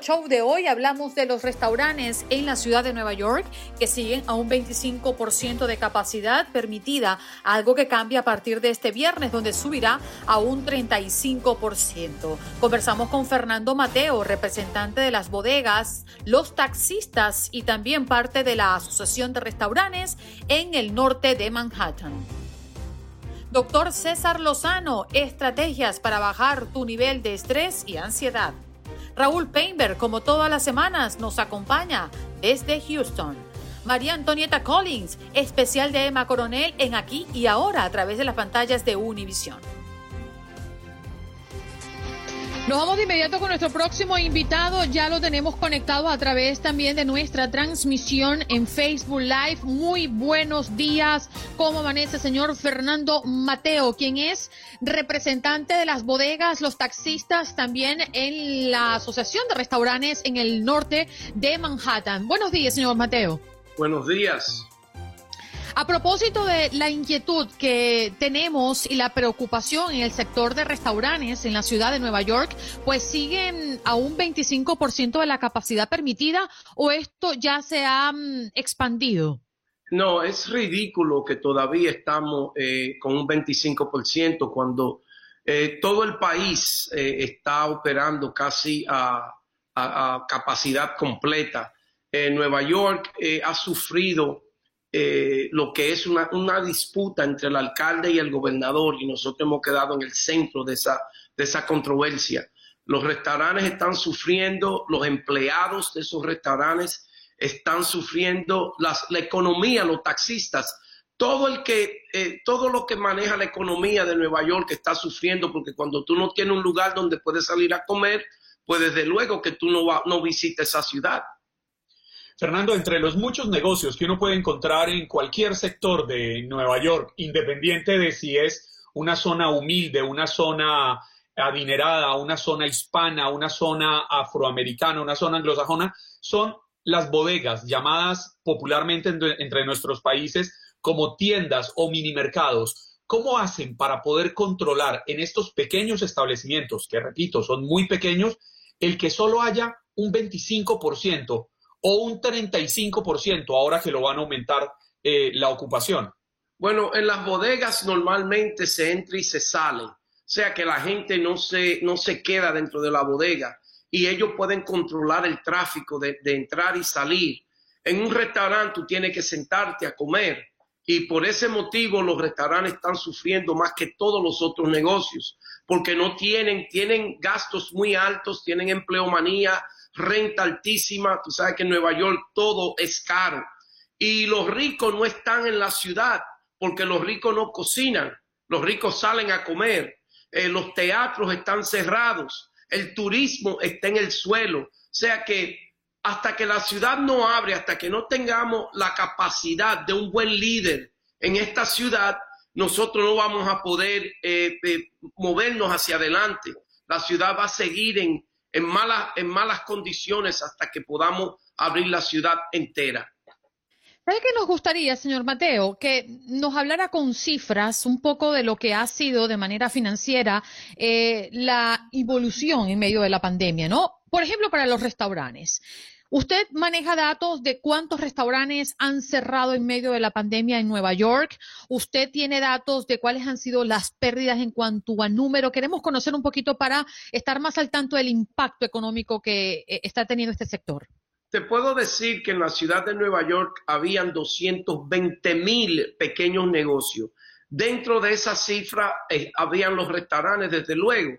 Show de hoy hablamos de los restaurantes en la ciudad de Nueva York que siguen a un 25% de capacidad permitida, algo que cambia a partir de este viernes donde subirá a un 35%. Conversamos con Fernando Mateo, representante de las bodegas, los taxistas y también parte de la Asociación de Restaurantes en el norte de Manhattan. Doctor César Lozano, estrategias para bajar tu nivel de estrés y ansiedad. Raúl Painberg, como todas las semanas, nos acompaña desde Houston. María Antonieta Collins, especial de Emma Coronel en Aquí y Ahora a través de las pantallas de Univision. Nos vamos de inmediato con nuestro próximo invitado. Ya lo tenemos conectado a través también de nuestra transmisión en Facebook Live. Muy buenos días. ¿Cómo amanece, señor Fernando Mateo, quien es representante de las bodegas, los taxistas, también en la Asociación de Restaurantes en el norte de Manhattan? Buenos días, señor Mateo. Buenos días. A propósito de la inquietud que tenemos y la preocupación en el sector de restaurantes en la ciudad de Nueva York, pues siguen a un 25% de la capacidad permitida o esto ya se ha mm, expandido? No, es ridículo que todavía estamos eh, con un 25% cuando eh, todo el país eh, está operando casi a, capacidad completa. Nueva York ha sufrido eh, lo que es una, disputa entre el alcalde y el gobernador y nosotros hemos quedado en el centro de esa, de esa controversia. Los restaurantes están sufriendo, los empleados de esos restaurantes están sufriendo, la economía, los taxistas, todo el que, eh, todo lo que maneja la economía de Nueva York está sufriendo porque cuando tú no tienes un lugar donde puedes salir a comer, pues desde luego que tú no, no visites esa ciudad. Fernando, entre los muchos negocios que uno puede encontrar en cualquier sector de Nueva York, independiente de si es una zona humilde, una zona adinerada, una zona hispana, una zona afroamericana, una zona anglosajona, son las bodegas llamadas popularmente entre, nuestros países como tiendas o mini mercados. ¿Cómo hacen para poder controlar en estos pequeños establecimientos, que repito, son muy pequeños, el que solo haya un 25% o un 35% ahora que lo van a aumentar eh, la ocupación? Bueno, en las bodegas normalmente se entra y se sale, o sea que la gente no se, no se queda dentro de la bodega y ellos pueden controlar el tráfico de, entrar y salir. En un restaurante tú tienes que sentarte a comer y por ese motivo los restaurantes están sufriendo más que todos los otros negocios porque no tienen, tienen gastos muy altos, tienen empleomanía, renta altísima, tú sabes que en Nueva York todo es caro. Y los ricos no están en la ciudad porque los ricos no cocinan, los ricos salen a comer, eh, los teatros están cerrados, el turismo está en el suelo. O sea que hasta que la ciudad no abre, hasta que no tengamos la capacidad de un buen líder en esta ciudad, nosotros no vamos a poder eh, eh, movernos hacia adelante. La ciudad va a seguir en, en malas, en malas condiciones hasta que podamos abrir la ciudad entera. ¿Sabe qué nos gustaría, señor Mateo? Que nos hablara con cifras un poco de lo que ha sido de manera financiera eh, la evolución en medio de la pandemia, ¿no? Por ejemplo, para los restaurantes. ¿Usted maneja datos de cuántos restaurantes han cerrado en medio de la pandemia en Nueva York? ¿Usted tiene datos de cuáles han sido las pérdidas en cuanto a número? Queremos conocer un poquito para estar más al tanto del impacto económico que eh, está teniendo este sector. Te puedo decir que en la ciudad de Nueva York habían 220 mil pequeños negocios. Dentro de esa cifra eh, habían los restaurantes, desde luego,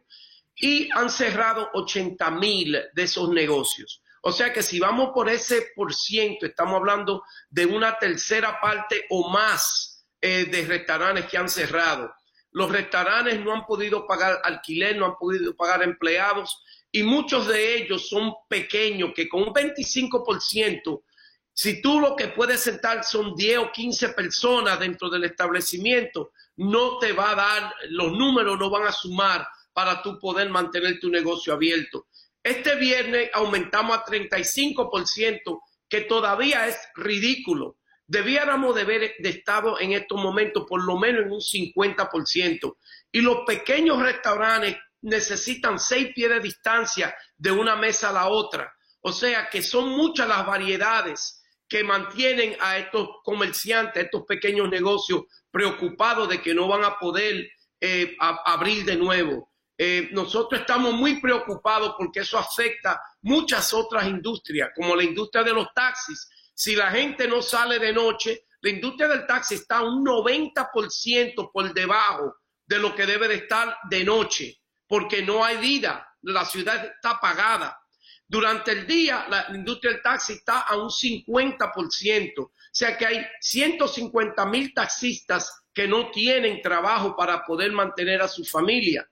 y han cerrado 80 mil de esos negocios. O sea que si vamos por ese por ciento, estamos hablando de una tercera parte o más eh, de restaurantes que han cerrado. los restaurantes no han podido pagar alquiler, no han podido pagar empleados y muchos de ellos son pequeños que con un 25%, si tú lo que puedes sentar son 10 o 15 personas dentro del establecimiento, no te va a dar, los números no van a sumar para tú poder mantener tu negocio abierto. Este viernes aumentamos a 35%, que todavía es ridículo. Debiéramos de de estado en estos momentos por lo menos en un 50%. Y los pequeños restaurantes necesitan seis pies de distancia de una mesa a la otra. O sea que son muchas las variedades que mantienen a estos comerciantes, a estos pequeños negocios preocupados de que no van a poder eh, abrir de nuevo. Eh, nosotros estamos muy preocupados porque eso afecta muchas otras industrias, como la industria de los taxis. Si la gente no sale de noche, la industria del taxi está un 90% por debajo de lo que debe de estar de noche, porque no hay vida, la ciudad está apagada. Durante el día, la industria del taxi está a un 50%, o sea que hay 150 mil taxistas que no tienen trabajo para poder mantener a su familia.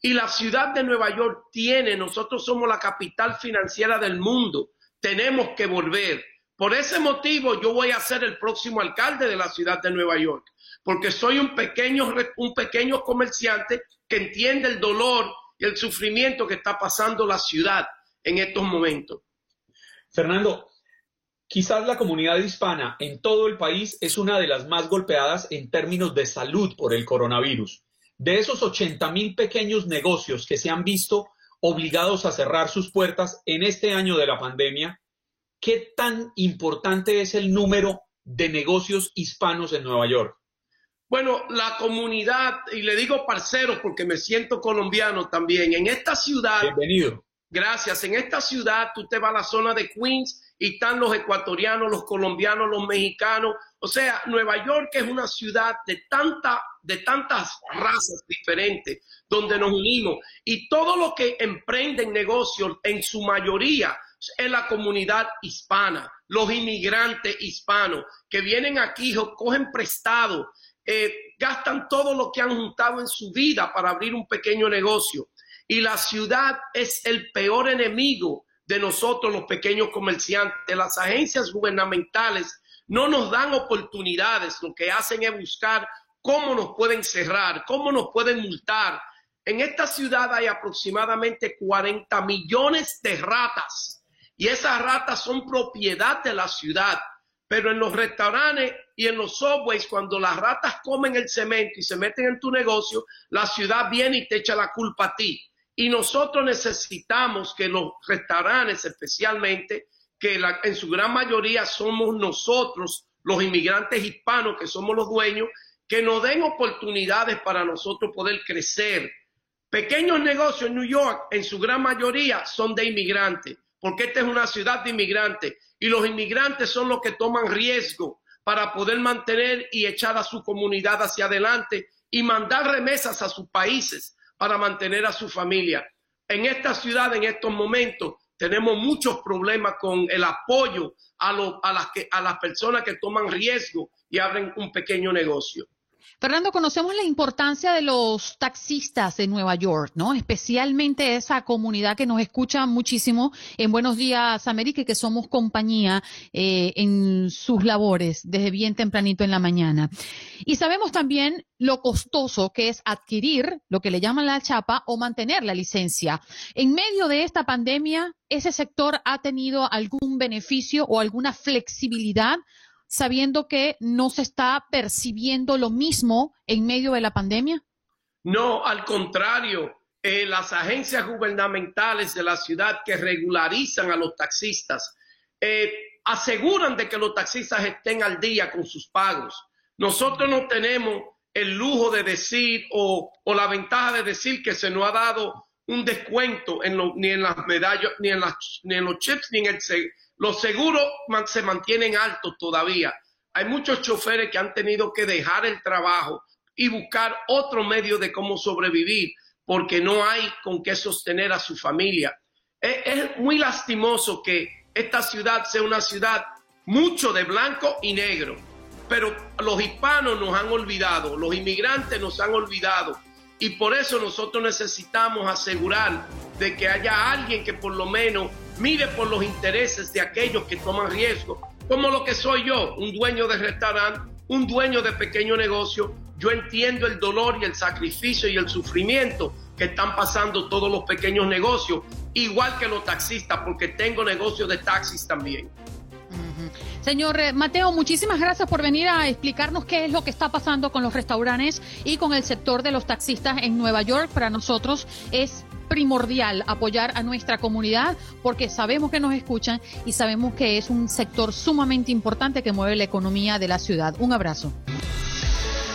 Y la ciudad de Nueva York tiene, nosotros somos la capital financiera del mundo, tenemos que volver. Por ese motivo yo voy a ser el próximo alcalde de la ciudad de Nueva York, porque soy un pequeño, un pequeño comerciante que entiende el dolor y el sufrimiento que está pasando la ciudad en estos momentos. Fernando, quizás la comunidad hispana en todo el país es una de las más golpeadas en términos de salud por el coronavirus. De esos 80 mil pequeños negocios que se han visto obligados a cerrar sus puertas en este año de la pandemia, ¿qué tan importante es el número de negocios hispanos en Nueva York? Bueno, la comunidad, y le digo parceros porque me siento colombiano también, en esta ciudad. Bienvenido. Gracias. En esta ciudad tú te vas a la zona de Queens y están los ecuatorianos, los colombianos, los mexicanos. O sea, Nueva York es una ciudad de, tanta, de tantas razas diferentes donde nos unimos y todo lo que emprenden negocios en su mayoría es la comunidad hispana, los inmigrantes hispanos que vienen aquí, cogen prestado, eh, gastan todo lo que han juntado en su vida para abrir un pequeño negocio. Y la ciudad es el peor enemigo de nosotros los pequeños comerciantes. Las agencias gubernamentales no nos dan oportunidades, lo que hacen es buscar cómo nos pueden cerrar, cómo nos pueden multar. En esta ciudad hay aproximadamente 40 millones de ratas y esas ratas son propiedad de la ciudad. Pero en los restaurantes y en los subways, cuando las ratas comen el cemento y se meten en tu negocio, la ciudad viene y te echa la culpa a ti. Y nosotros necesitamos que los restaurantes especialmente, que en su gran mayoría somos nosotros, los inmigrantes hispanos, que somos los dueños, que nos den oportunidades para nosotros poder crecer. Pequeños negocios en New York, en su gran mayoría, son de inmigrantes, porque esta es una ciudad de inmigrantes y los inmigrantes son los que toman riesgo para poder mantener y echar a su comunidad hacia adelante y mandar remesas a sus países para mantener a su familia. En esta ciudad, en estos momentos, tenemos muchos problemas con el apoyo a, a, las, que, a las personas que toman riesgo y abren un pequeño negocio. Fernando, conocemos la importancia de los taxistas de Nueva York, ¿no? Especialmente esa comunidad que nos escucha muchísimo en Buenos Días América y que somos compañía eh, en sus labores desde bien tempranito en la mañana. Y sabemos también lo costoso que es adquirir lo que le llaman la chapa o mantener la licencia. En medio de esta pandemia, ¿ese sector ha tenido algún beneficio o alguna flexibilidad sabiendo que no se está percibiendo lo mismo en medio de la pandemia? No, al contrario, eh, las agencias gubernamentales de la ciudad que regularizan a los taxistas eh, aseguran de que los taxistas estén al día con sus pagos. Nosotros no tenemos el lujo de decir o, la ventaja de decir que se nos ha dado un descuento en ni en las medallas, ni en, las, ni en los chips, ni en el, los seguros se mantienen altos todavía. Hay muchos choferes que han tenido que dejar el trabajo y buscar otro medio de cómo sobrevivir porque no hay con qué sostener a su familia. Es, muy lastimoso que esta ciudad sea una ciudad mucho de blanco y negro. pero los hispanos nos han olvidado, los inmigrantes nos han olvidado. Y por eso nosotros necesitamos asegurar de que haya alguien que por lo menos mire por los intereses de aquellos que toman riesgo, como lo que soy yo, un dueño de restaurante, un dueño de pequeño negocio. Yo entiendo el dolor y el sacrificio y el sufrimiento que están pasando todos los pequeños negocios, igual que los taxistas, porque tengo negocios de taxis también. Señor eh, Mateo, muchísimas gracias por venir a explicarnos qué es lo que está pasando con los restaurantes y con el sector de los taxistas en Nueva York. Para nosotros es primordial apoyar a nuestra comunidad porque sabemos que nos escuchan y sabemos que es un sector sumamente importante que mueve la economía de la ciudad. Un abrazo.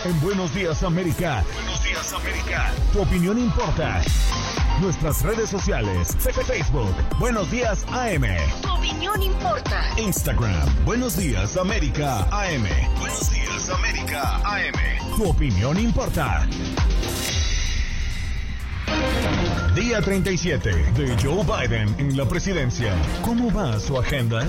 En Buenos Días América. Días América. Tu opinión importa. Nuestras redes sociales. Facebook. Buenos Días AM. Tu opinión importa. Instagram. Buenos Días América AM. Buenos Días América AM. Tu opinión importa. Día 37 de Joe Biden en la presidencia. ¿Cómo va su agenda?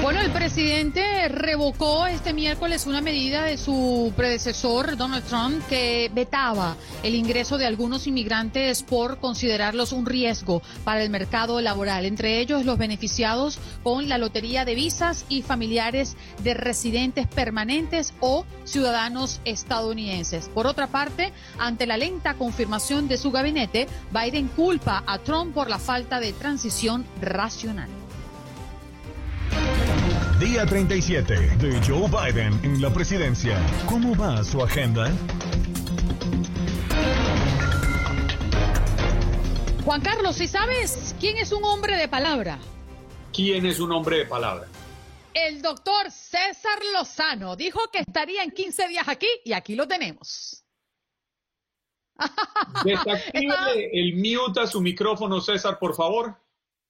Bueno, el presidente revocó este miércoles una medida de su predecesor, Donald Trump, que vetaba el ingreso de algunos inmigrantes por considerarlos un riesgo para el mercado laboral, entre ellos los beneficiados con la lotería de visas y familiares de residentes permanentes o ciudadanos estadounidenses. Por otra parte, ante la lenta confirmación de su gabinete, Biden culpa a Trump por la falta de transición racional. Día 37 de Joe Biden en la presidencia. ¿Cómo va su agenda? Juan Carlos, ¿y sabes quién es un hombre de palabra? ¿Quién es un hombre de palabra? El doctor César Lozano dijo que estaría en 15 días aquí y aquí lo tenemos. Desactive el mute a su micrófono, César, por favor.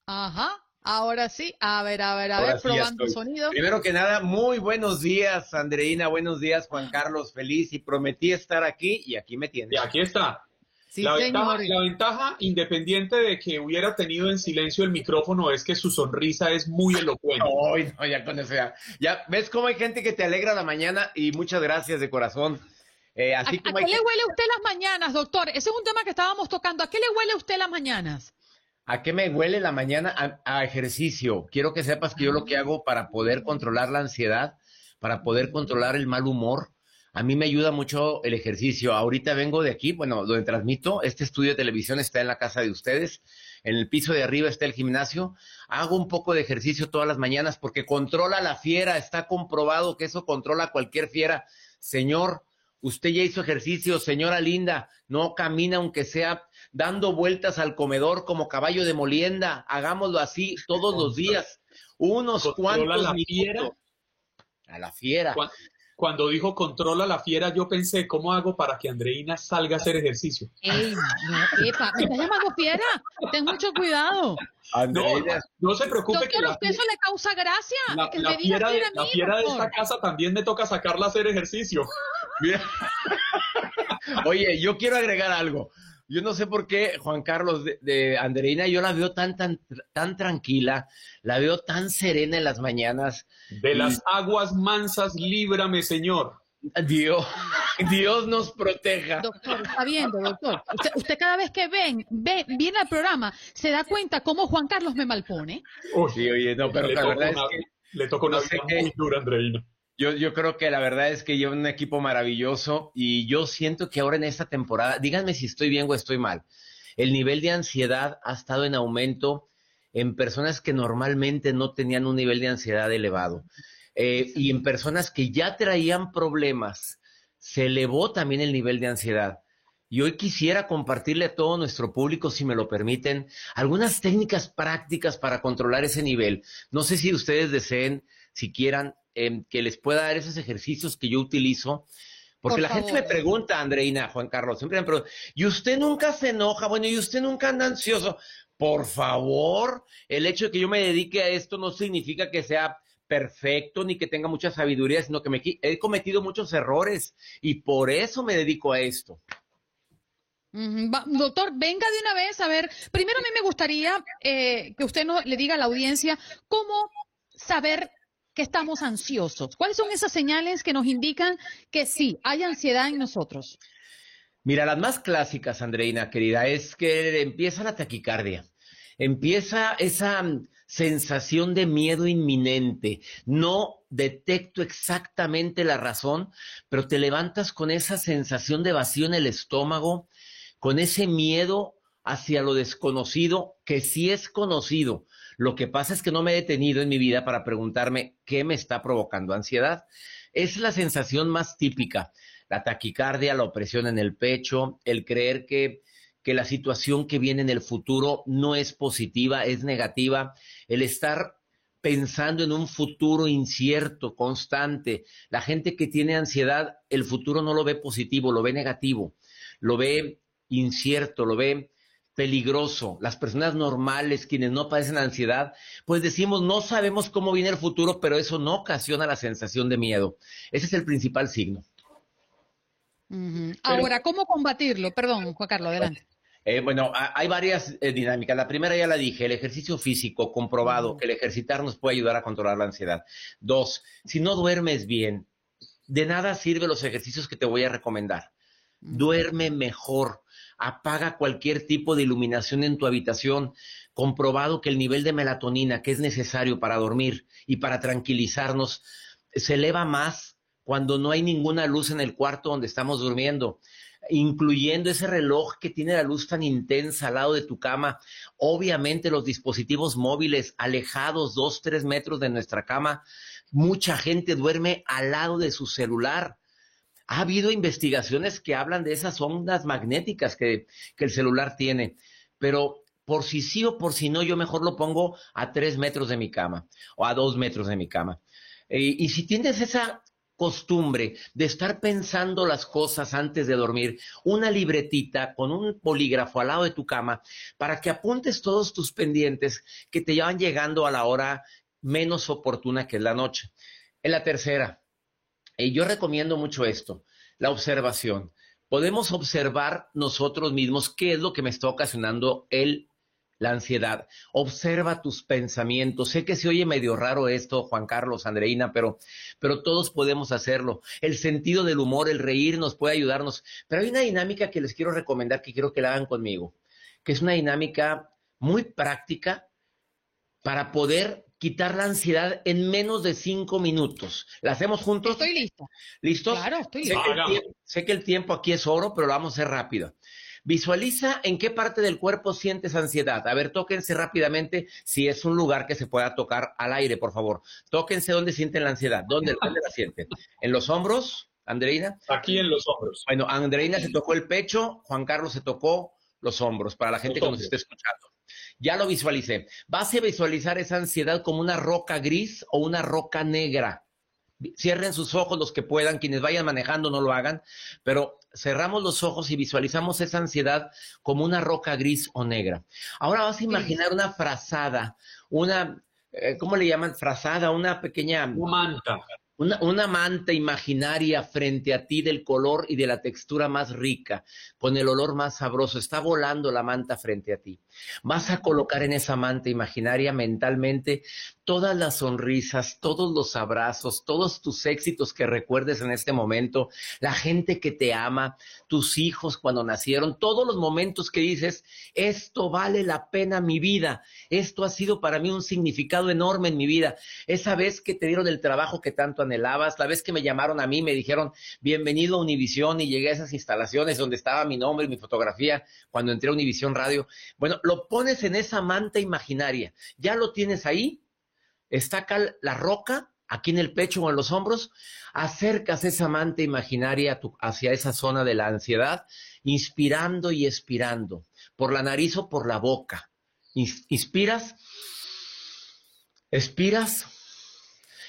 Ajá. Ahora sí, a ver, a ver, a ver, probando sonido. Primero que nada, muy buenos días, Andreina, buenos días, Juan Carlos, feliz y prometí estar aquí y aquí me tienes. Y aquí está. la, ventaja, la, ventaja, independiente de que hubiera tenido en silencio el micrófono, es que su sonrisa es muy elocuente. Ay, no, ya con eso ya. Ya ves cómo hay gente que te alegra la mañana y muchas gracias de corazón. Eh, así ¿A, qué le huele a usted las mañanas, doctor? Ese es un tema que estábamos tocando. ¿A qué le huele a usted las mañanas? ¿A qué me huele la mañana? A, ejercicio. Quiero que sepas que yo lo que hago para poder controlar la ansiedad, para poder controlar el mal humor, a mí me ayuda mucho el ejercicio. Ahorita vengo de aquí, bueno, donde transmito, este estudio de televisión está en la casa de ustedes, en el piso de arriba está el gimnasio. Hago un poco de ejercicio todas las mañanas porque controla la fiera, está comprobado que eso controla cualquier fiera. Señor, usted ya hizo ejercicio, señora linda, no camina aunque sea dando vueltas al comedor como caballo de molienda. Hagámoslo así todos los días. Unos cuantos la fiera. A la fiera. Cuando, dijo controla la fiera, yo pensé, ¿cómo hago para que Andreina salga a hacer ejercicio? Ey, no, epa, ¿me está llamando fiera? Ten mucho cuidado. Andreina. No, se preocupe. Doctor, que ¿usted eso le causa gracia? La, que fiera, de, la fiera de esta casa también me toca sacarla a hacer ejercicio. Oye, yo quiero agregar algo. Yo no sé por qué Juan Carlos de, Andreina, yo la veo tan, tan, tan tranquila, la veo tan serena en las mañanas. De las aguas mansas, líbrame, Señor. Dios, Dios nos proteja. Doctor, está viendo, doctor. Usted, cada vez que ven, ve, viene al programa, se da cuenta cómo Juan Carlos me malpone. sí, oye, no, pero la verdad es que... Le toca una vida muy dura, Andreina. Yo, yo creo que la verdad es que lleva un equipo maravilloso y yo siento que ahora en esta temporada, díganme si estoy bien o estoy mal, el nivel de ansiedad ha estado en aumento en personas que normalmente no tenían un nivel de ansiedad elevado eh, y en personas que ya traían problemas, se elevó también el nivel de ansiedad. Y hoy quisiera compartirle a todo nuestro público, si me lo permiten, algunas técnicas prácticas para controlar ese nivel. No sé si ustedes deseen, si quieran, Em, que les pueda dar esos ejercicios que yo utilizo. Porque la gente me pregunta, Andreina, Juan Carlos, siempre me pregunta, ¿y usted nunca se enoja? Bueno, ¿y usted nunca anda ansioso? Por favor, el hecho de que yo me dedique a esto no significa que sea perfecto ni que tenga mucha sabiduría, sino que me he cometido muchos errores y por eso me dedico a esto. doctor, venga de una vez a ver. Primero a mí me gustaría eh, que usted no, le diga a la audiencia cómo saber que estamos ansiosos? ¿Cuáles son esas señales que nos indican que sí, hay ansiedad en nosotros? Mira, las más clásicas, Andreina, querida, es que empieza la taquicardia. Empieza esa sensación de miedo inminente. No detecto exactamente la razón, pero te levantas con esa sensación de vacío en el estómago, con ese miedo hacia lo desconocido, que sí es conocido. Lo que pasa es que no me he detenido en mi vida para preguntarme qué me está provocando ansiedad. Es la sensación más típica, la taquicardia, la opresión en el pecho, el creer que, que la situación que viene en el futuro no es positiva, es negativa, el estar pensando en un futuro incierto, constante. La gente que tiene ansiedad, el futuro no lo ve positivo, lo ve negativo, lo ve incierto, lo ve peligroso. Las personas normales, quienes no padecen ansiedad, pues decimos, no sabemos cómo viene el futuro, pero eso no ocasiona la sensación de miedo. Ese es el principal signo. Ahora, ¿cómo combatirlo? Perdón, Juan Carlos, adelante. Eh, bueno, hay varias eh, dinámicas. La primera ya la dije, el ejercicio físico comprobado, que el ejercitar nos puede ayudar a controlar la ansiedad. Dos, si no duermes bien, de nada sirven los ejercicios que te voy a recomendar. Duerme mejor apaga cualquier tipo de iluminación en tu habitación, comprobado que el nivel de melatonina que es necesario para dormir y para tranquilizarnos se eleva más cuando no hay ninguna luz en el cuarto donde estamos durmiendo, incluyendo ese reloj que tiene la luz tan intensa al lado de tu cama. Obviamente los dispositivos móviles alejados dos, tres metros de nuestra cama. Mucha gente duerme al lado de su celular ha habido investigaciones que hablan de esas ondas magnéticas que, el celular tiene, pero por si sí o por si no, yo mejor lo pongo a tres metros de mi cama o a dos metros de mi cama. y, y si tienes esa costumbre de estar pensando las cosas antes de dormir, una libretita con un polígrafo al lado de tu cama para que apuntes todos tus pendientes que te llevan llegando a la hora menos oportuna que es la noche. En la tercera, y yo recomiendo mucho esto, la observación. Podemos observar nosotros mismos qué es lo que me está ocasionando el, la ansiedad. Observa tus pensamientos. Sé que se oye medio raro esto, Juan Carlos, Andreina, pero, pero todos podemos hacerlo. El sentido del humor, el reír nos puede ayudarnos. Pero hay una dinámica que les quiero recomendar que quiero que la hagan conmigo, que es una dinámica muy práctica para poder quitar la ansiedad en menos de cinco minutos. ¿La hacemos juntos? Estoy listo. ¿Listos? Claro, estoy listo. Sé que, el tiempo, aquí es oro, pero lo vamos a hacer rápido. Visualiza en qué parte del cuerpo sientes ansiedad. A ver, tóquense rápidamente si es un lugar que se pueda tocar al aire, por favor. Tóquense dónde sienten la ansiedad. ¿Dónde, dónde la sienten? ¿En los hombros, Andreina? Aquí en los hombros. Bueno, Andreina se tocó el pecho, Juan Carlos se tocó los hombros, para la gente que nos esté escuchando. Ya lo visualicé. Vas a visualizar esa ansiedad como una roca gris o una roca negra. Cierren sus ojos los que puedan, quienes vayan manejando no lo hagan, pero cerramos los ojos y visualizamos esa ansiedad como una roca gris o negra. Ahora vas a imaginar una frazada, una, eh, ¿cómo le llaman? Frazada, una pequeña... manta. Una, una, manta imaginaria frente a ti del color y de la textura más rica, con el olor más sabroso. Está volando la manta frente a ti. Vas a colocar en esa manta imaginaria mentalmente todas las sonrisas, todos los abrazos, todos tus éxitos que recuerdes en este momento, la gente que te ama, tus hijos cuando nacieron, todos los momentos que dices, esto vale la pena mi vida, esto ha sido para mí un significado enorme en mi vida. Esa vez que te dieron el trabajo que tanto anhelabas, la vez que me llamaron a mí, me dijeron, bienvenido a Univisión y llegué a esas instalaciones donde estaba mi nombre y mi fotografía cuando entré a Univisión Radio. Bueno, lo pones en esa manta imaginaria, ya lo tienes ahí está acá la roca, aquí en el pecho o en los hombros, acercas esa manta imaginaria hacia esa zona de la ansiedad, inspirando y expirando, por la nariz o por la boca. Inspiras, expiras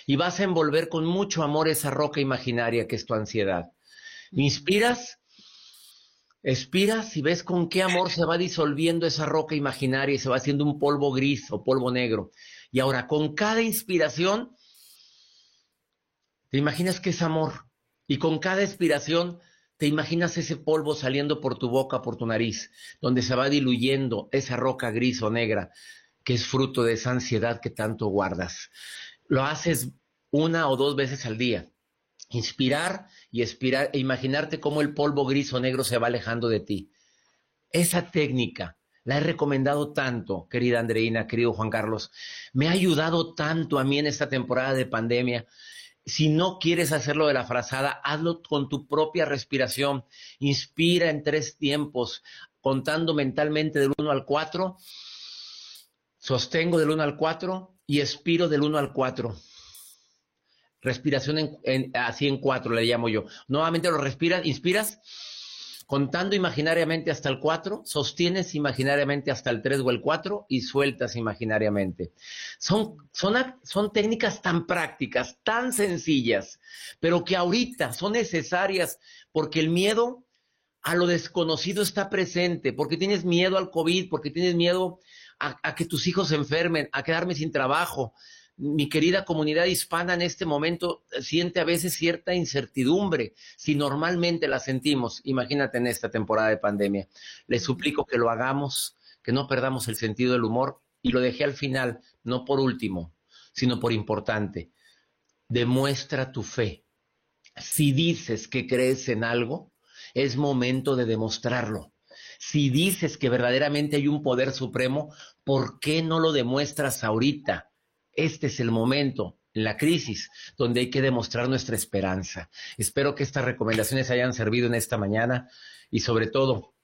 y vas a envolver con mucho amor esa roca imaginaria que es tu ansiedad. Inspiras, expiras y ves con qué amor se va disolviendo esa roca imaginaria y se va haciendo un polvo gris o polvo negro. Y ahora, con cada inspiración, te imaginas que es amor. Y con cada expiración, te imaginas ese polvo saliendo por tu boca, por tu nariz, donde se va diluyendo esa roca gris o negra, que es fruto de esa ansiedad que tanto guardas. Lo haces una o dos veces al día. Inspirar y expirar e imaginarte cómo el polvo gris o negro se va alejando de ti. Esa técnica la he recomendado tanto, querida Andreina, querido Juan Carlos. Me ha ayudado tanto a mí en esta temporada de pandemia. Si no quieres hacerlo de la frazada, hazlo con tu propia respiración. Inspira en tres tiempos, contando mentalmente del 1 al 4. Sostengo del 1 al 4 y expiro del 1 al 4. Respiración en, así en 4 le llamo yo. Nuevamente lo respiras, inspiras contando imaginariamente hasta el 4, sostienes imaginariamente hasta el 3 o el 4 y sueltas imaginariamente. Son, son, son técnicas tan prácticas, tan sencillas, pero que ahorita son necesarias porque el miedo a lo desconocido está presente, porque tienes miedo al COVID, porque tienes miedo a, a que tus hijos se enfermen, a quedarme sin trabajo, mi querida comunidad hispana en este momento siente a veces cierta incertidumbre, si normalmente la sentimos, imagínate en esta temporada de pandemia. Les suplico que lo hagamos, que no perdamos el sentido del humor y lo dejé al final, no por último, sino por importante. Demuestra tu fe. Si dices que crees en algo, es momento de demostrarlo. Si dices que verdaderamente hay un poder supremo, ¿por qué no lo demuestras ahorita? Este es el momento en la crisis donde hay que demostrar nuestra esperanza. Espero que estas recomendaciones hayan servido en esta mañana y sobre todo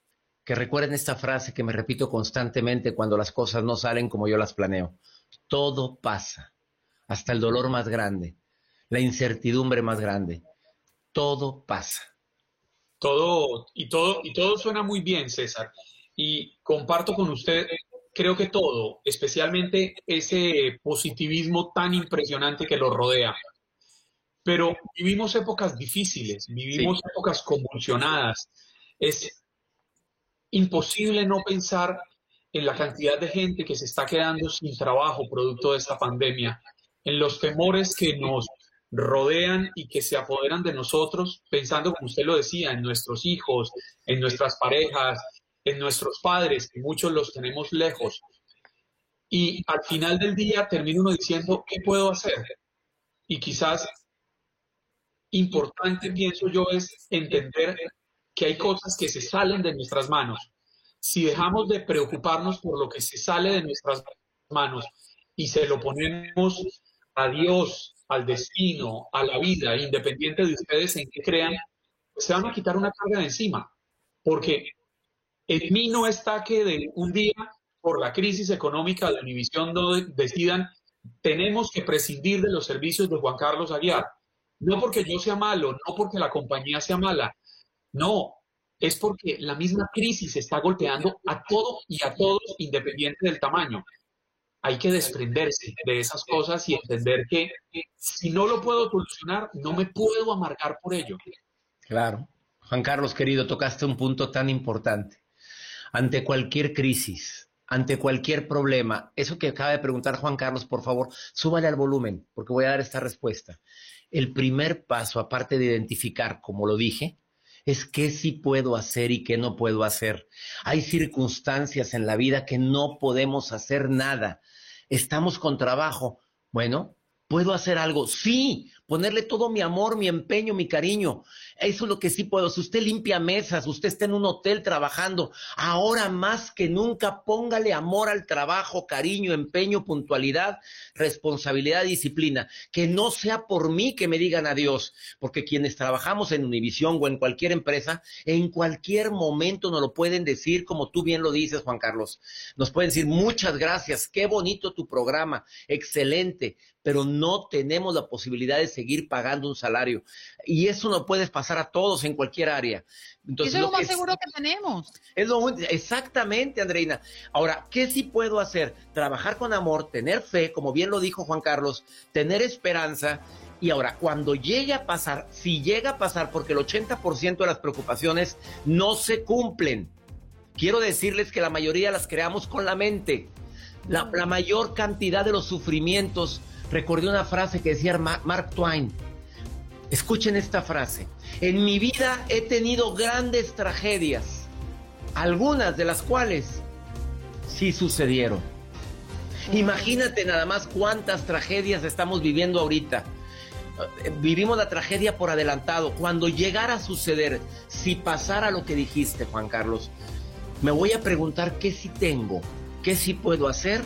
que recuerden esta frase que me repito constantemente cuando las cosas no salen como yo las planeo. Todo pasa, hasta el dolor más grande, la incertidumbre más grande. Todo pasa. Todo y todo y todo suena muy bien, César. Y comparto con usted creo que todo, especialmente ese positivismo tan impresionante que lo rodea. Pero vivimos épocas difíciles, vivimos épocas convulsionadas. Es imposible no pensar en la cantidad de gente que se está quedando sin trabajo producto de esta pandemia, en los temores que nos rodean y que se apoderan de nosotros, pensando, como usted lo decía, en nuestros hijos, en nuestras parejas, en nuestros padres, que muchos los tenemos lejos. Y al final del día termina uno diciendo, ¿qué puedo hacer? Y quizás importante, pienso yo, es entender que hay cosas que se salen de nuestras manos. Si dejamos de preocuparnos por lo que se sale de nuestras manos y se lo ponemos a Dios, al destino, a la vida, independiente de ustedes en qué crean, se van a quitar una carga de encima. Porque en mí no está que de un día, por la crisis económica de Univisión, decidan, tenemos que prescindir de los servicios de Juan Carlos Aguiar. No porque yo sea malo, no porque la compañía sea mala, no, es porque la misma crisis está golpeando a todo y a todos, independiente del tamaño. Hay que desprenderse de esas cosas y entender que si no lo puedo solucionar, no me puedo amargar por ello. Claro. Juan Carlos, querido, tocaste un punto tan importante ante cualquier crisis, ante cualquier problema. Eso que acaba de preguntar Juan Carlos, por favor, súbale al volumen, porque voy a dar esta respuesta. El primer paso, aparte de identificar, como lo dije, es qué sí puedo hacer y qué no puedo hacer. Hay circunstancias en la vida que no podemos hacer nada. Estamos con trabajo. Bueno, ¿puedo hacer algo? Sí, ponerle todo mi amor, mi empeño, mi cariño. Eso es lo que sí puedo. Si usted limpia mesas, usted está en un hotel trabajando, ahora más que nunca póngale amor al trabajo, cariño, empeño, puntualidad, responsabilidad, disciplina. Que no sea por mí que me digan adiós, porque quienes trabajamos en Univisión o en cualquier empresa, en cualquier momento nos lo pueden decir, como tú bien lo dices, Juan Carlos. Nos pueden decir muchas gracias, qué bonito tu programa, excelente, pero no tenemos la posibilidad de seguir pagando un salario. Y eso no puede pasar a todos en cualquier área. Entonces, eso es lo, más seguro que tenemos. Es lo, exactamente, Andreina. Ahora, ¿qué sí puedo hacer? Trabajar con amor, tener fe, como bien lo dijo Juan Carlos, tener esperanza. Y ahora, cuando llegue a pasar, si llega a pasar, porque el 80% de las preocupaciones no se cumplen, quiero decirles que la mayoría las creamos con la mente. La, la mayor cantidad de los sufrimientos recordé una frase que decía Mark Twain. Escuchen esta frase. En mi vida he tenido grandes tragedias, algunas de las cuales sí sucedieron. Imagínate nada más cuántas tragedias estamos viviendo ahorita. eh, vivimos la tragedia por adelantado. Cuando llegara a suceder, si pasara lo que dijiste, Juan Carlos, me voy a preguntar qué sí tengo, qué sí puedo hacer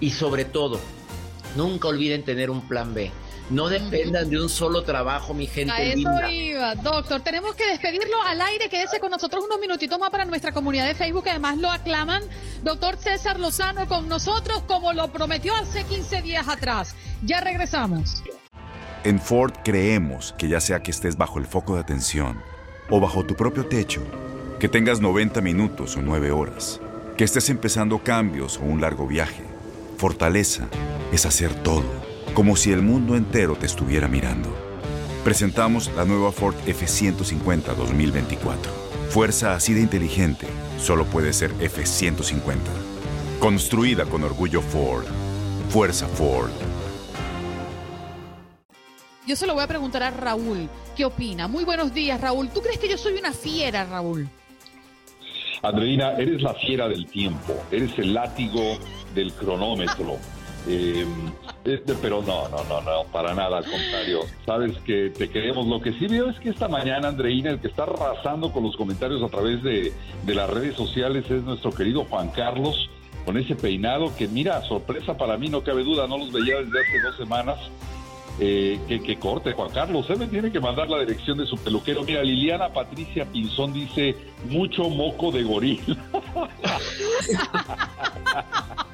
y sobre todo, nunca olviden tener un plan B. No dependan de un solo trabajo, mi gente. A eso iba, doctor. Tenemos que despedirlo al aire. Quédese con nosotros unos minutitos más para nuestra comunidad de Facebook, que además lo aclaman. Doctor César Lozano con nosotros, como lo prometió hace 15 días atrás. Ya regresamos. En Ford creemos que ya sea que estés bajo el foco de atención o bajo tu propio techo, que tengas 90 minutos o 9 horas, que estés empezando cambios o un largo viaje, fortaleza es hacer todo, como si el mundo entero te estuviera mirando. Presentamos la nueva Ford F150 2024. Fuerza así de inteligente solo puede ser F150. Construida con orgullo Ford. Fuerza Ford. Yo se lo voy a preguntar a Raúl. ¿Qué opina? Muy buenos días, Raúl. ¿Tú crees que yo soy una fiera, Raúl? Andreina, eres la fiera del tiempo. Eres el látigo del cronómetro. Eh, este, pero no, no, no, no, para nada, al contrario. Sabes que te queremos. Lo que sí veo es que esta mañana, Andreina, el que está arrasando con los comentarios a través de, de las redes sociales es nuestro querido Juan Carlos, con ese peinado que, mira, sorpresa para mí, no cabe duda, no los veía desde hace dos semanas. Eh, que, corte, Juan Carlos. Usted me tiene que mandar la dirección de su peluquero. Mira, Liliana Patricia Pinzón dice mucho moco de gorila.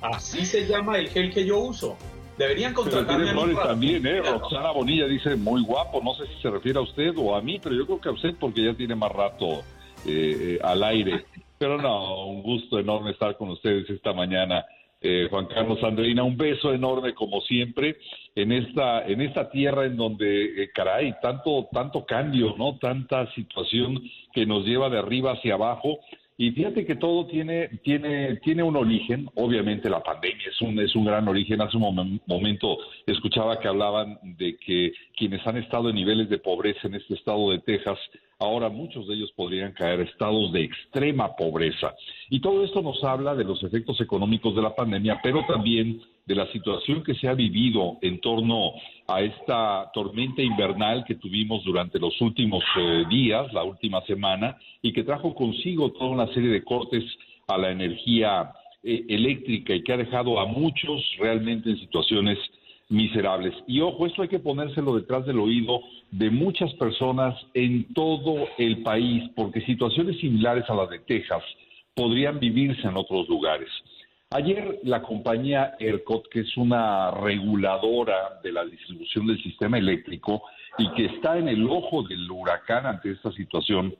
Así se llama el gel que yo uso. Deberían contratarme flores también, ¿eh? Roxana Bonilla dice muy guapo. No sé si se refiere a usted o a mí, pero yo creo que a usted porque ya tiene más rato eh, al aire. Pero no, un gusto enorme estar con ustedes esta mañana. Eh, Juan Carlos Andreina, un beso enorme como siempre en esta en esta tierra en donde eh, caray tanto tanto cambio, no tanta situación que nos lleva de arriba hacia abajo y fíjate que todo tiene, tiene, tiene un origen, obviamente la pandemia es un, es un gran origen. Hace un momento escuchaba que hablaban de que quienes han estado en niveles de pobreza en este estado de Texas, ahora muchos de ellos podrían caer estados de extrema pobreza. Y todo esto nos habla de los efectos económicos de la pandemia, pero también de la situación que se ha vivido en torno a esta tormenta invernal que tuvimos durante los últimos eh, días, la última semana, y que trajo consigo toda una serie de cortes a la energía eh, eléctrica y que ha dejado a muchos realmente en situaciones miserables. Y ojo, esto hay que ponérselo detrás del oído de muchas personas en todo el país, porque situaciones similares a las de Texas podrían vivirse en otros lugares. Ayer la compañía ERCOT, que es una reguladora de la distribución del sistema eléctrico y que está en el ojo del huracán ante esta situación,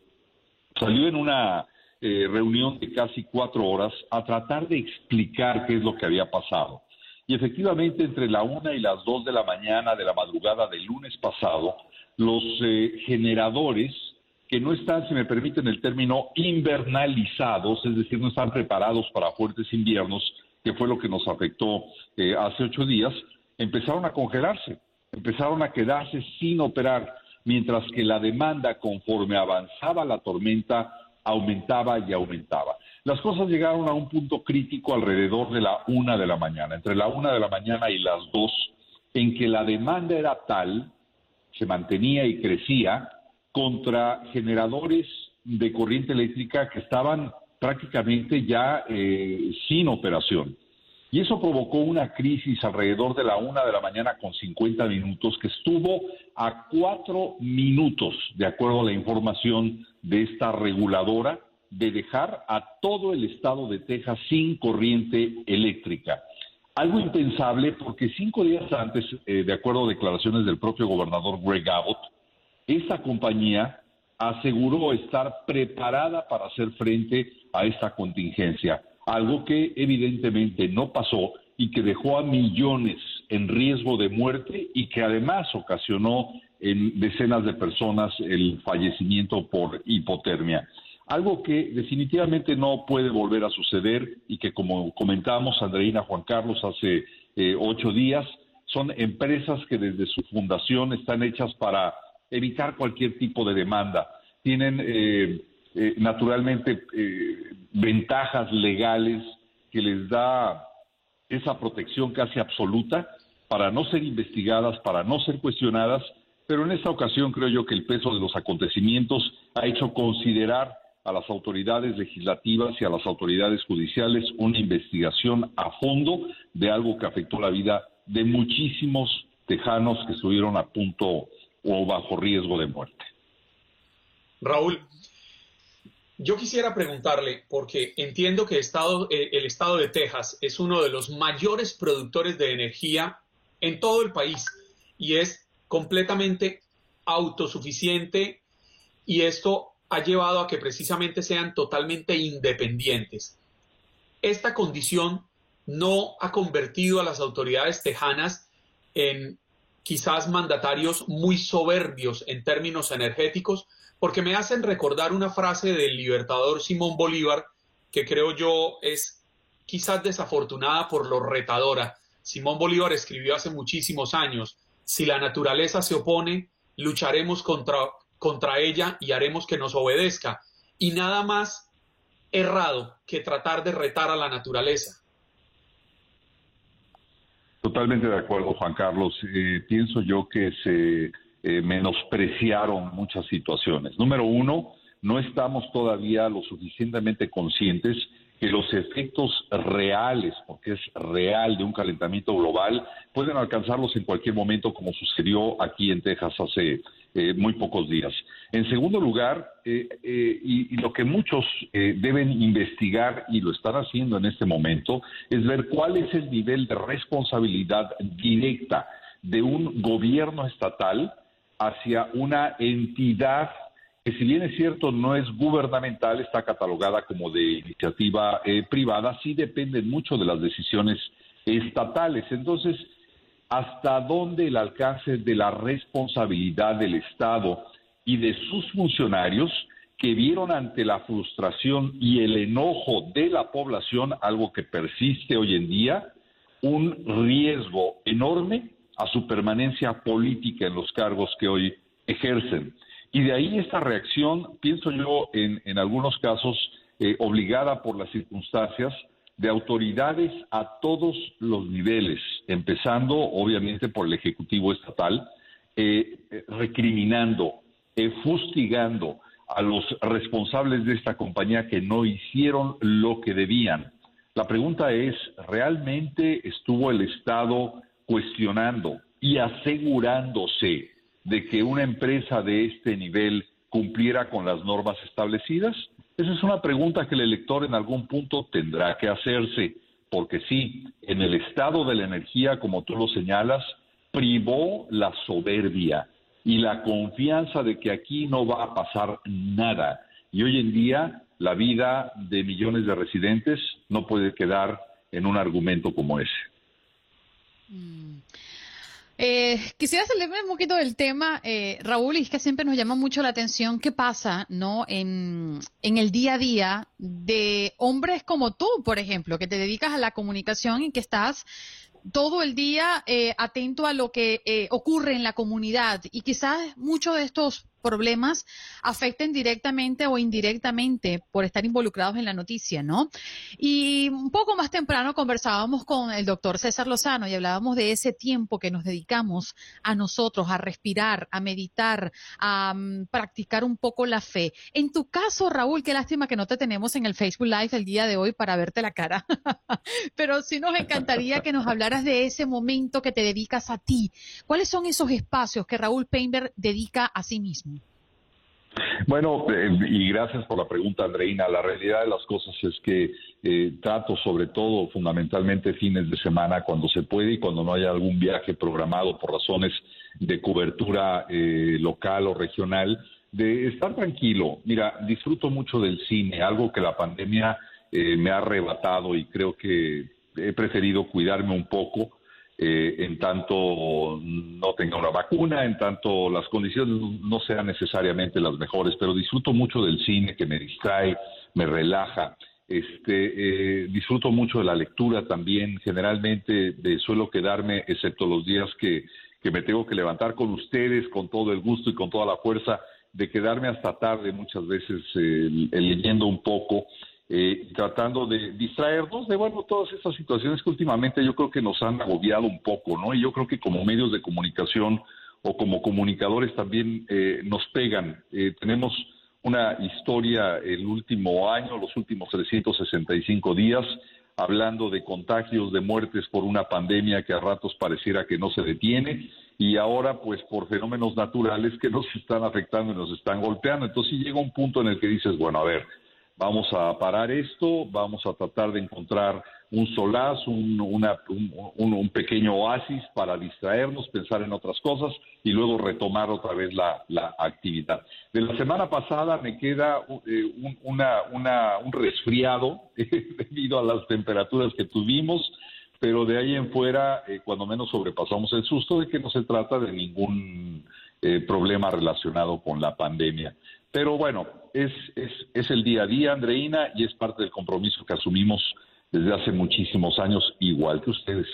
salió en una eh, reunión de casi cuatro horas a tratar de explicar qué es lo que había pasado. Y efectivamente, entre la una y las dos de la mañana de la madrugada del lunes pasado, los eh, generadores que no están, si me permiten el término, invernalizados, es decir, no están preparados para fuertes inviernos, que fue lo que nos afectó eh, hace ocho días, empezaron a congelarse, empezaron a quedarse sin operar, mientras que la demanda, conforme avanzaba la tormenta, aumentaba y aumentaba. Las cosas llegaron a un punto crítico alrededor de la una de la mañana, entre la una de la mañana y las dos, en que la demanda era tal, se mantenía y crecía, contra generadores de corriente eléctrica que estaban prácticamente ya eh, sin operación. Y eso provocó una crisis alrededor de la una de la mañana con 50 minutos que estuvo a cuatro minutos, de acuerdo a la información de esta reguladora, de dejar a todo el estado de Texas sin corriente eléctrica. Algo impensable porque cinco días antes, eh, de acuerdo a declaraciones del propio gobernador Greg Abbott, esta compañía aseguró estar preparada para hacer frente a esta contingencia, algo que evidentemente no pasó y que dejó a millones en riesgo de muerte y que además ocasionó en decenas de personas el fallecimiento por hipotermia. Algo que definitivamente no puede volver a suceder y que, como comentábamos Andreina Juan Carlos hace eh, ocho días, son empresas que desde su fundación están hechas para evitar cualquier tipo de demanda. Tienen eh, eh, naturalmente eh, ventajas legales que les da esa protección casi absoluta para no ser investigadas, para no ser cuestionadas, pero en esta ocasión creo yo que el peso de los acontecimientos ha hecho considerar a las autoridades legislativas y a las autoridades judiciales una investigación a fondo de algo que afectó la vida de muchísimos tejanos que estuvieron a punto o bajo riesgo de muerte. Raúl, yo quisiera preguntarle, porque entiendo que eh, el estado de Texas es uno de los mayores productores de energía en todo el país y es completamente autosuficiente y esto ha llevado a que precisamente sean totalmente independientes. Esta condición no ha convertido a las autoridades tejanas en quizás mandatarios muy soberbios en términos energéticos, porque me hacen recordar una frase del libertador Simón Bolívar que creo yo es quizás desafortunada por lo retadora. Simón Bolívar escribió hace muchísimos años, si la naturaleza se opone, lucharemos contra, contra ella y haremos que nos obedezca. Y nada más errado que tratar de retar a la naturaleza. Totalmente de acuerdo, Juan Carlos. Eh, pienso yo que se eh, menospreciaron muchas situaciones. Número uno, no estamos todavía lo suficientemente conscientes que los efectos reales, porque es real de un calentamiento global, pueden alcanzarlos en cualquier momento, como sucedió aquí en Texas hace eh, muy pocos días. En segundo lugar, eh, eh, y, lo que muchos deben investigar y lo están haciendo en este momento, es ver cuál es el nivel de responsabilidad directa de un gobierno estatal hacia una entidad que si bien es cierto no es gubernamental, está catalogada como de iniciativa privada, sí dependen mucho de las decisiones estatales. Entonces, hasta dónde el alcance de la responsabilidad del Estado y de sus funcionarios que vieron ante la frustración y el enojo de la población, algo que persiste hoy en día, un riesgo enorme a su permanencia política en los cargos que hoy ejercen. Y de ahí esta reacción, pienso yo, en, algunos casos, eh, obligada por las circunstancias, de autoridades a todos los niveles, empezando obviamente por el Ejecutivo Estatal, eh, eh, recriminando, eh, fustigando a los responsables de esta compañía que no hicieron lo que debían. La pregunta es, ¿realmente estuvo el Estado cuestionando y asegurándose de que una empresa de este nivel cumpliera con las normas establecidas? Esa es una pregunta que el elector en algún punto tendrá que hacerse, porque sí, en el estado de la energía, como tú lo señalas, privó la soberbia y la confianza de que aquí no va a pasar nada. Y hoy en día la vida de millones de residentes no puede quedar en un argumento como ese. Mm. Eh, quisiera salirme un poquito del tema, eh, Raúl, y es que siempre nos llama mucho la atención qué pasa, ¿no? En, en el día a día de hombres como tú, por ejemplo, que te dedicas a la comunicación y que estás todo el día eh, atento a lo que eh, ocurre en la comunidad. Y quizás muchos de estos problemas afecten directamente o indirectamente por estar involucrados en la noticia, ¿no? Y un poco más temprano conversábamos con el doctor César Lozano y hablábamos de ese tiempo que nos dedicamos a nosotros, a respirar, a meditar, a mm, practicar un poco la fe. En tu caso, Raúl, qué lástima que no te tenemos en el Facebook Live el día de hoy para verte la cara, pero sí nos encantaría que nos hablaras de ese momento que te dedicas a ti. ¿Cuáles son esos espacios que Raúl Painter dedica a sí mismo? Bueno, eh, y gracias por la pregunta, Andreina. La realidad de las cosas es que eh, trato sobre todo fundamentalmente fines de semana cuando se puede y cuando no haya algún viaje programado por razones de cobertura eh, local o regional, de estar tranquilo. Mira, disfruto mucho del cine, algo que la pandemia me ha arrebatado y creo que he preferido cuidarme un poco eh, en tanto no tenga una vacuna, en tanto las condiciones no sean necesariamente las mejores, pero disfruto mucho del cine que me distrae, me relaja. Este, eh, disfruto mucho de la lectura también. Generalmente de, suelo quedarme, excepto los días que, que me tengo que levantar con ustedes, con todo el gusto y con toda la fuerza, de quedarme hasta tarde muchas veces eh, leyendo un poco eh, tratando de distraernos de, bueno, todas estas situaciones que últimamente yo creo que nos han agobiado un poco, ¿no? Y yo creo que como medios de comunicación o como comunicadores también eh, nos pegan. Eh, tenemos una historia el último año, los últimos 365 días, hablando de contagios, de muertes por una pandemia que a ratos pareciera que no se detiene y ahora pues por fenómenos naturales que nos están afectando y nos están golpeando. Entonces llega un punto en el que dices, bueno, a ver, vamos a parar esto, vamos a tratar de encontrar un solaz, un, un, pequeño oasis para distraernos, pensar en otras cosas y luego retomar otra vez la, actividad. De la semana pasada me queda eh, un, resfriado debido a las temperaturas que tuvimos, pero de ahí en fuera, eh, cuando menos sobrepasamos el susto de que no se trata de ningún eh, problema relacionado con la pandemia. Pero bueno, es, es, es el día a día, Andreina, y es parte del compromiso que asumimos desde hace muchísimos años, igual que ustedes.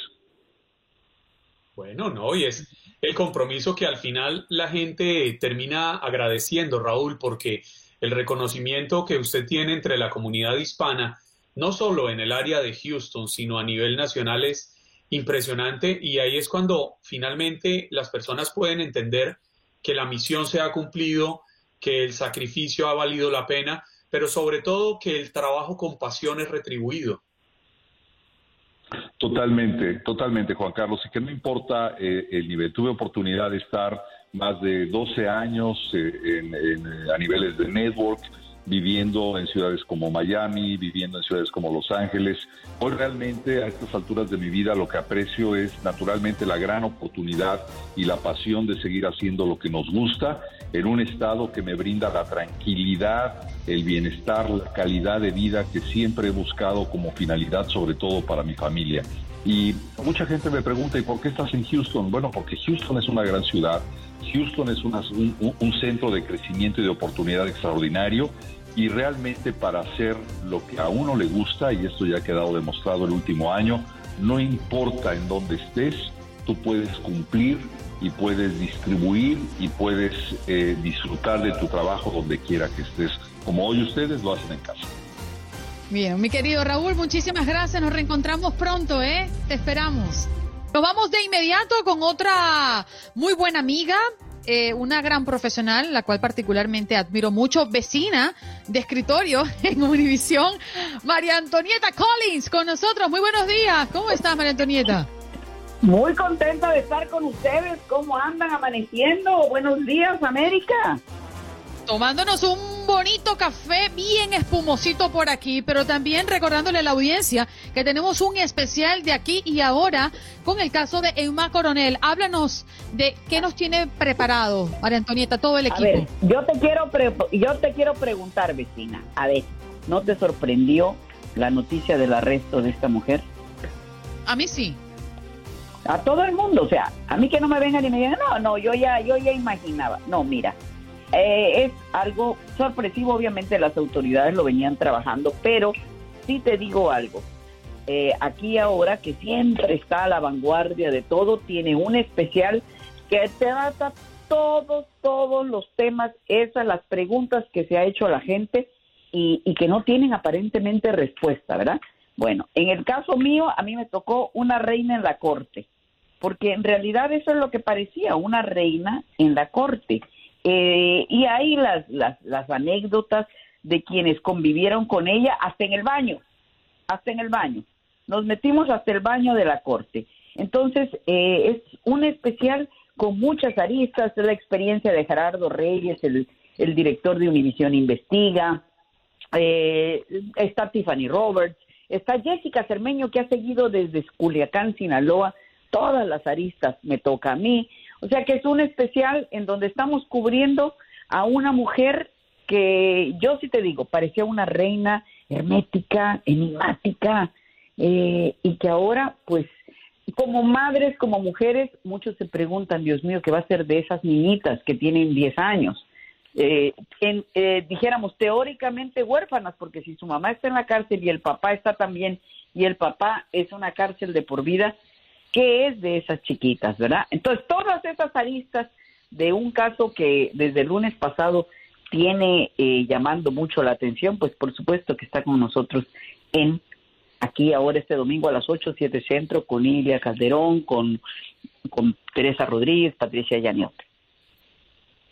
Bueno, no, y es el compromiso que al final la gente termina agradeciendo, Raúl, porque el reconocimiento que usted tiene entre la comunidad hispana, no solo en el área de Houston, sino a nivel nacional, es impresionante y ahí es cuando finalmente las personas pueden entender que la misión se ha cumplido, que el sacrificio ha valido la pena, pero sobre todo que el trabajo con pasión es retribuido. Totalmente, totalmente, Juan Carlos, y que no importa eh, el nivel. Tuve oportunidad de estar más de 12 años eh, a niveles de network, viviendo en ciudades como Miami, viviendo en ciudades como Los Ángeles. Hoy realmente a estas alturas de mi vida lo que aprecio es naturalmente la gran oportunidad y la pasión de seguir haciendo lo que nos gusta en un estado que me brinda la tranquilidad, el bienestar, la calidad de vida que siempre he buscado como finalidad, sobre todo para mi familia. Y mucha gente me pregunta, ¿y por qué estás en Houston? Bueno, porque Houston es una gran ciudad, Houston es un, centro de crecimiento y de oportunidad extraordinario y realmente para hacer lo que a uno le gusta, y esto ya ha quedado demostrado el último año, no importa en dónde estés, tú puedes cumplir y puedes distribuir y puedes eh, disfrutar de tu trabajo donde quiera que estés, como hoy ustedes lo hacen en casa. Bien, mi querido Raúl, muchísimas gracias. Nos reencontramos pronto, ¿eh? Te esperamos. Nos vamos de inmediato con otra muy buena amiga, eh, una gran profesional, la cual particularmente admiro mucho, vecina de escritorio en Univisión, María Antonieta Collins, con nosotros. Muy buenos días. ¿Cómo estás, María Antonieta? Muy contenta de estar con ustedes. ¿Cómo andan amaneciendo? Buenos días, América tomándonos un bonito café bien espumosito por aquí, pero también recordándole a la audiencia que tenemos un especial de aquí y ahora con el caso de Emma Coronel. Háblanos de qué nos tiene preparado, María Antonieta, todo el equipo. A ver, yo te quiero, yo te quiero preguntar, vecina, a ver, ¿no te sorprendió la noticia del arresto de esta mujer? A mí sí. A todo el mundo, o sea, a mí que no me vengan y me digan, no, no, yo ya, yo ya imaginaba. No, mira, eh, es algo sorpresivo, obviamente las autoridades lo venían trabajando, pero sí te digo algo. Eh, aquí ahora que siempre está a la vanguardia de todo, tiene un especial que trata todos, todos los temas, esas las preguntas que se ha hecho la gente y, y que no tienen aparentemente respuesta, ¿verdad? Bueno, en el caso mío, a mí me tocó una reina en la corte, porque en realidad eso es lo que parecía, una reina en la corte. Eh, y hay las, las, las anécdotas de quienes convivieron con ella hasta en el baño, hasta en el baño. Nos metimos hasta el baño de la corte. Entonces, eh, es un especial con muchas aristas, es la experiencia de Gerardo Reyes, el, el director de Univisión Investiga, eh, está Tiffany Roberts, está Jessica Cermeño, que ha seguido desde Culiacán, Sinaloa, todas las aristas me toca a mí, o sea que es un especial en donde estamos cubriendo a una mujer que yo sí te digo, parecía una reina hermética, enigmática, eh, y que ahora, pues, como madres, como mujeres, muchos se preguntan, Dios mío, ¿qué va a ser de esas niñitas que tienen 10 años? Eh, eh, dijéramos teóricamente huérfanas, porque si su mamá está en la cárcel y el papá está también, y el papá es una cárcel de por vida, qué es de esas chiquitas, ¿verdad? Entonces, todas esas aristas de un caso que desde el lunes pasado tiene eh, llamando mucho la atención, pues por supuesto que está con nosotros en aquí ahora este domingo a las 8, 7 Centro, con Ilia Calderón, con, con Teresa Rodríguez, Patricia Yaniot.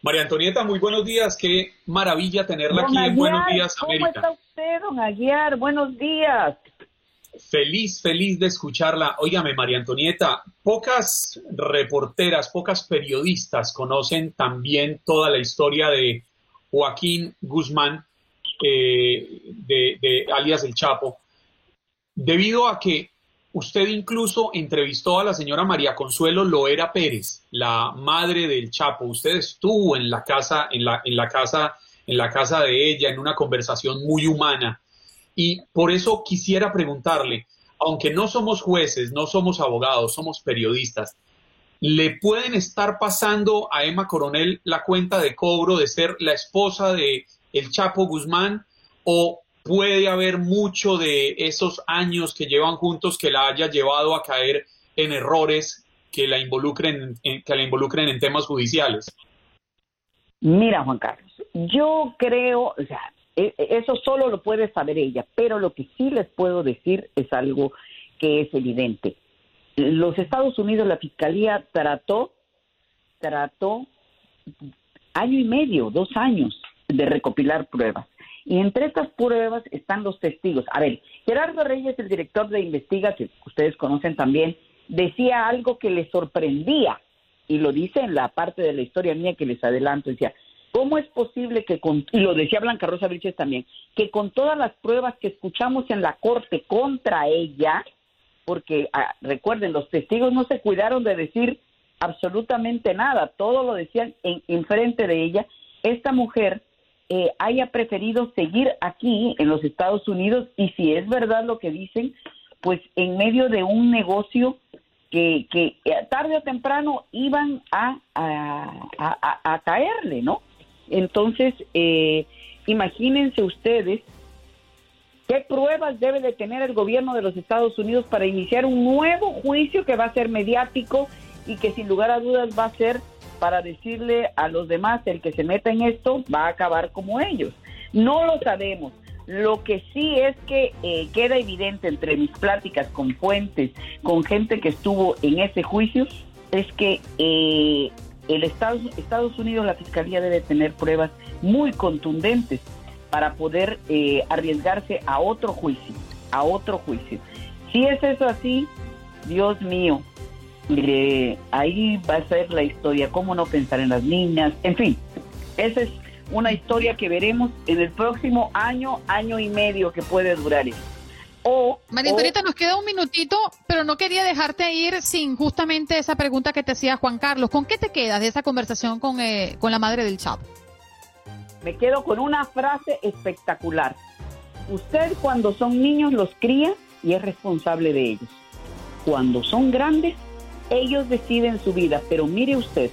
María Antonieta, muy buenos días. Qué maravilla tenerla aquí en Buenos Días América. ¿Cómo está usted, don Aguiar? Buenos días. Feliz, feliz de escucharla. Óigame, María Antonieta, pocas reporteras, pocas periodistas conocen también toda la historia de Joaquín Guzmán, eh, de, de alias El Chapo, debido a que usted incluso entrevistó a la señora María Consuelo Loera Pérez, la madre del Chapo. Usted estuvo en la casa, en la, en la casa, en la casa de ella, en una conversación muy humana. Y por eso quisiera preguntarle, aunque no somos jueces, no somos abogados, somos periodistas, ¿le pueden estar pasando a Emma Coronel la cuenta de cobro de ser la esposa de el Chapo Guzmán o puede haber mucho de esos años que llevan juntos que la haya llevado a caer en errores que la involucren en, que la involucren en temas judiciales? Mira, Juan Carlos, yo creo, o sea, eso solo lo puede saber ella, pero lo que sí les puedo decir es algo que es evidente. Los Estados Unidos, la Fiscalía trató, trató año y medio, dos años de recopilar pruebas. Y entre estas pruebas están los testigos. A ver, Gerardo Reyes, el director de Investiga, que ustedes conocen también, decía algo que le sorprendía, y lo dice en la parte de la historia mía que les adelanto, decía, ¿Cómo es posible que, con, y lo decía Blanca Rosa Briches también, que con todas las pruebas que escuchamos en la corte contra ella, porque ah, recuerden, los testigos no se cuidaron de decir absolutamente nada, todo lo decían en, frente de ella, esta mujer eh, haya preferido seguir aquí en los Estados Unidos y si es verdad lo que dicen, pues en medio de un negocio que, eh, tarde o temprano iban a caerle, ¿no? Entonces, eh, imagínense ustedes qué pruebas debe de tener el gobierno de los Estados Unidos para iniciar un nuevo juicio que va a ser mediático y que sin lugar a dudas va a ser para decirle a los demás, el que se meta en esto va a acabar como ellos. No lo sabemos. Lo que sí es que eh, queda evidente entre mis pláticas con fuentes, con gente que estuvo en ese juicio, es que eh, el Estados, Estados Unidos, la Fiscalía debe tener pruebas muy contundentes para poder eh, arriesgarse a otro juicio, a otro juicio. Si es eso así, Dios mío, ahí va a ser la historia, cómo no pensar en las niñas, en fin, esa es una historia que veremos en el próximo año, año y medio que puede durar esto. O, María Antonieta, nos queda un minutito, pero no quería dejarte ir sin justamente esa pregunta que te hacía Juan Carlos. ¿Con qué te quedas de esa conversación con, eh, con la madre del Chapo? Me quedo con una frase espectacular. Usted cuando son niños los cría y es responsable de ellos. Cuando son grandes, ellos deciden su vida. Pero mire usted,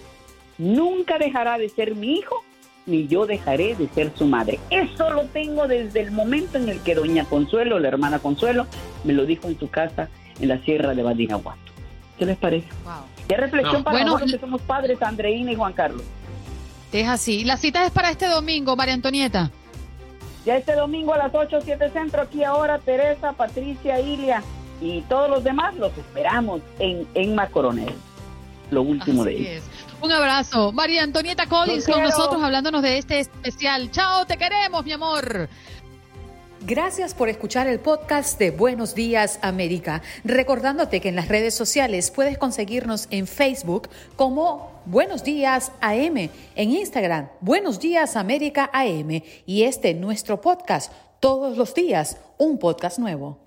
nunca dejará de ser mi hijo ni yo dejaré de ser su madre. Eso lo tengo desde el momento en el que doña Consuelo, la hermana Consuelo, me lo dijo en su casa en la sierra de Badiraguato. ¿Qué les parece? ¿Qué reflexión para nosotros que somos padres, Andreina y Juan Carlos? Es así. La cita es para este domingo, María Antonieta. Ya este domingo a las 8, 7 centro, aquí ahora Teresa, Patricia, Ilia y todos los demás los esperamos en, en Macoronel. Lo último de ellos. Un abrazo. María Antonieta Collins con nosotros hablándonos de este especial. Chao, te queremos, mi amor. Gracias por escuchar el podcast de Buenos Días América. Recordándote que en las redes sociales puedes conseguirnos en Facebook como Buenos Días AM, en Instagram Buenos Días América AM y este nuestro podcast todos los días, un podcast nuevo.